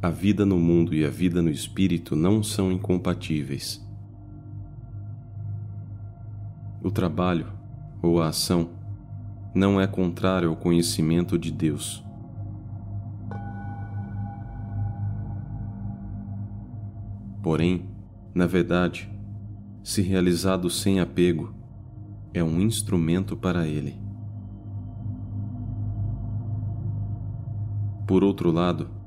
A vida no mundo e a vida no espírito não são incompatíveis. O trabalho, ou a ação, não é contrário ao conhecimento de Deus. Porém, na verdade, se realizado sem apego, é um instrumento para Ele. Por outro lado,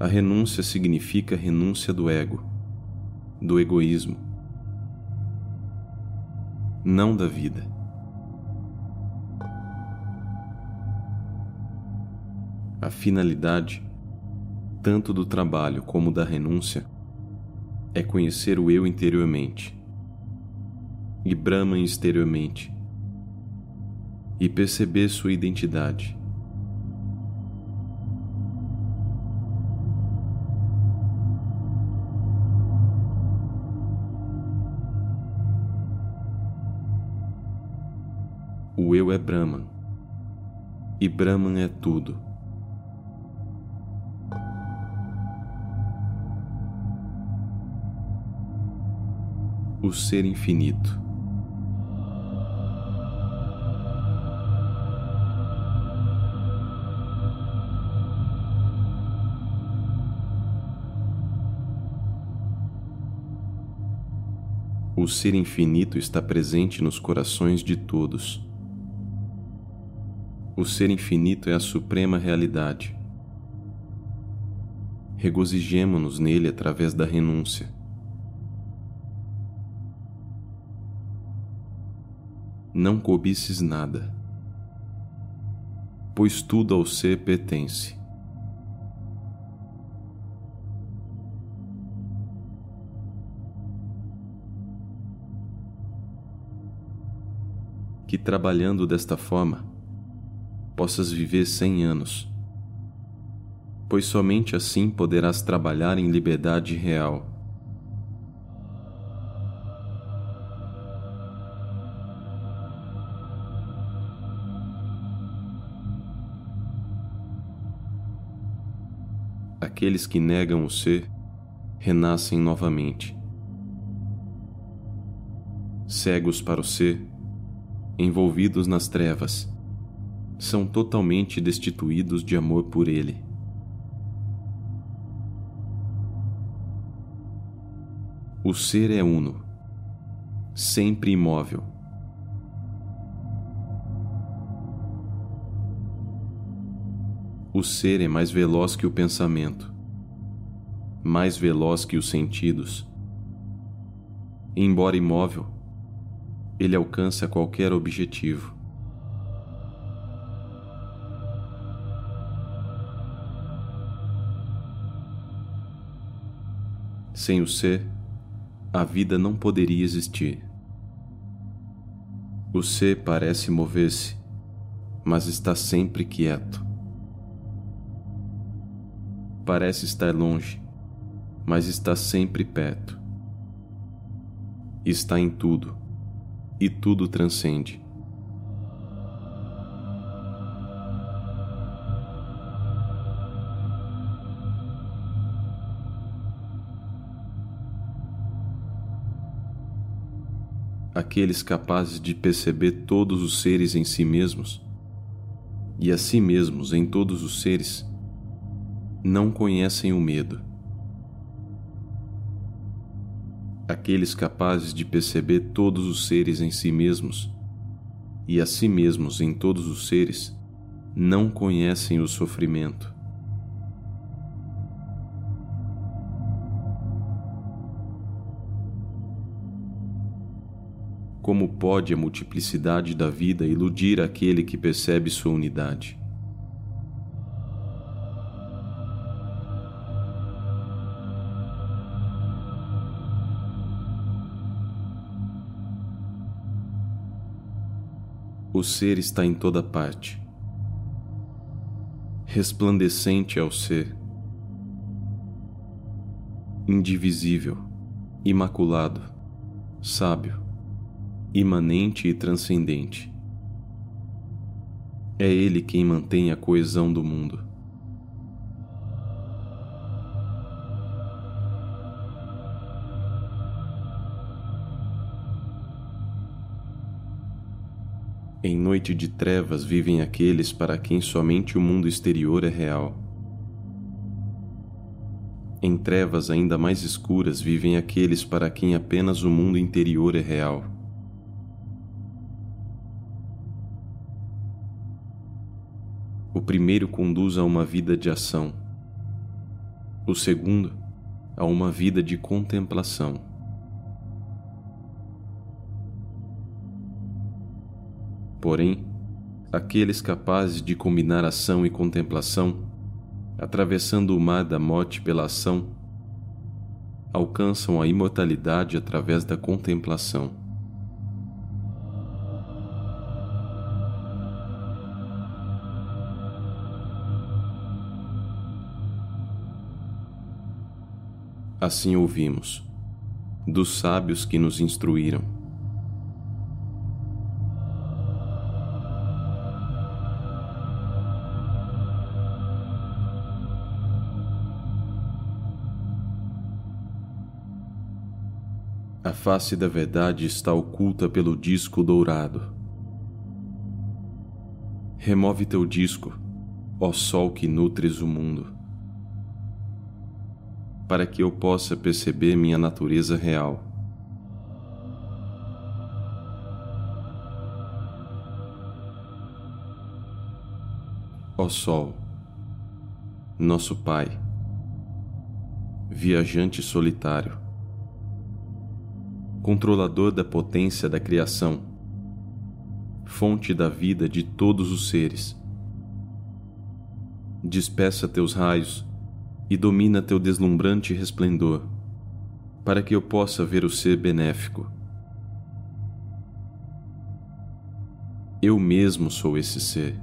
a renúncia significa renúncia do ego, do egoísmo, não da vida. A finalidade, tanto do trabalho como da renúncia, é conhecer o eu interiormente e Brahman exteriormente e perceber sua identidade. O eu é Brahman e Brahman é tudo. o Ser Infinito. O Ser Infinito está presente nos corações de todos. O Ser Infinito é a suprema realidade. Regozijemo-nos nele através da renúncia. não cobices nada, pois tudo ao ser pertence. Que trabalhando desta forma, possas viver cem anos, pois somente assim poderás trabalhar em liberdade real. Aqueles que negam o ser renascem novamente. Cegos para o ser, envolvidos nas trevas, são totalmente destituídos de amor por ele. O ser é uno, sempre imóvel O ser é mais veloz que o pensamento, mais veloz que os sentidos. Embora imóvel, ele alcança qualquer objetivo. Sem o ser, a vida não poderia existir. O ser parece mover-se, mas está sempre quieto parece estar longe, mas está sempre perto. Está em tudo, e tudo transcende. Aqueles capazes de perceber todos os seres em si mesmos e a si mesmos em todos os seres não conhecem o medo. Aqueles capazes de perceber todos os seres em si mesmos e a si mesmos em todos os seres não conhecem o sofrimento. Como pode a multiplicidade da vida iludir aquele que percebe sua unidade? o ser está em toda parte. Resplandecente é o ser, indivisível, imaculado, sábio, imanente e transcendente. É Ele quem mantém a coesão do mundo. Em noite de trevas vivem aqueles para quem somente o mundo exterior é real. Em trevas ainda mais escuras vivem aqueles para quem apenas o mundo interior é real. O primeiro conduz a uma vida de ação, o segundo a uma vida de contemplação. Porém, aqueles capazes de combinar ação e contemplação, atravessando o mar da morte pela ação, alcançam a imortalidade através da contemplação. Assim ouvimos, dos sábios que nos instruíram A face da verdade está oculta pelo disco dourado. Remove teu disco, ó Sol que nutres o mundo, para que eu possa perceber minha natureza real. Ó Sol, nosso Pai, viajante solitário, controlador da potência da criação, fonte da vida de todos os seres. Despeça teus raios e domina teu deslumbrante resplendor, para que eu possa ver o ser benéfico. Eu mesmo sou esse ser.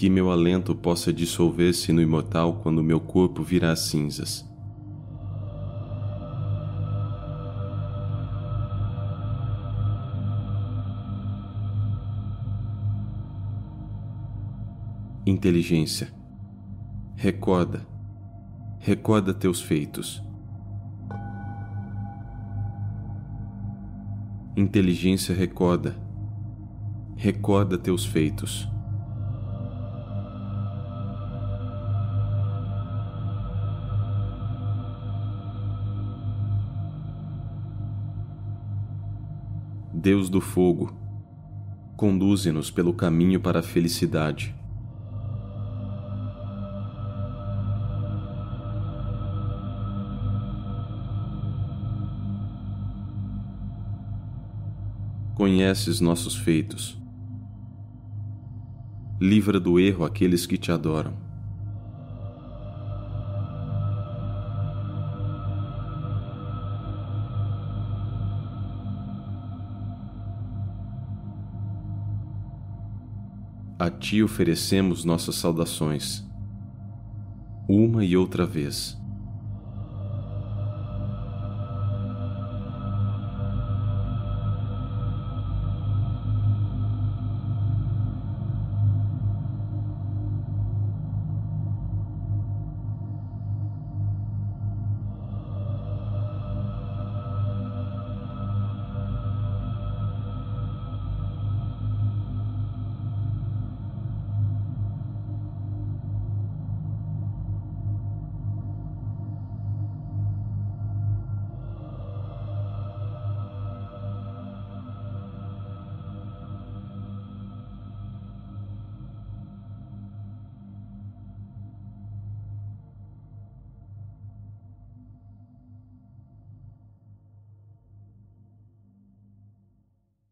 que meu alento possa dissolver-se no imortal quando meu corpo virar cinzas. Inteligência, recorda, recorda teus feitos. Inteligência, recorda, recorda teus feitos. Deus do fogo, conduze-nos pelo caminho para a felicidade. Conheces nossos feitos. Livra do erro aqueles que te adoram. A ti oferecemos nossas saudações, uma e outra vez.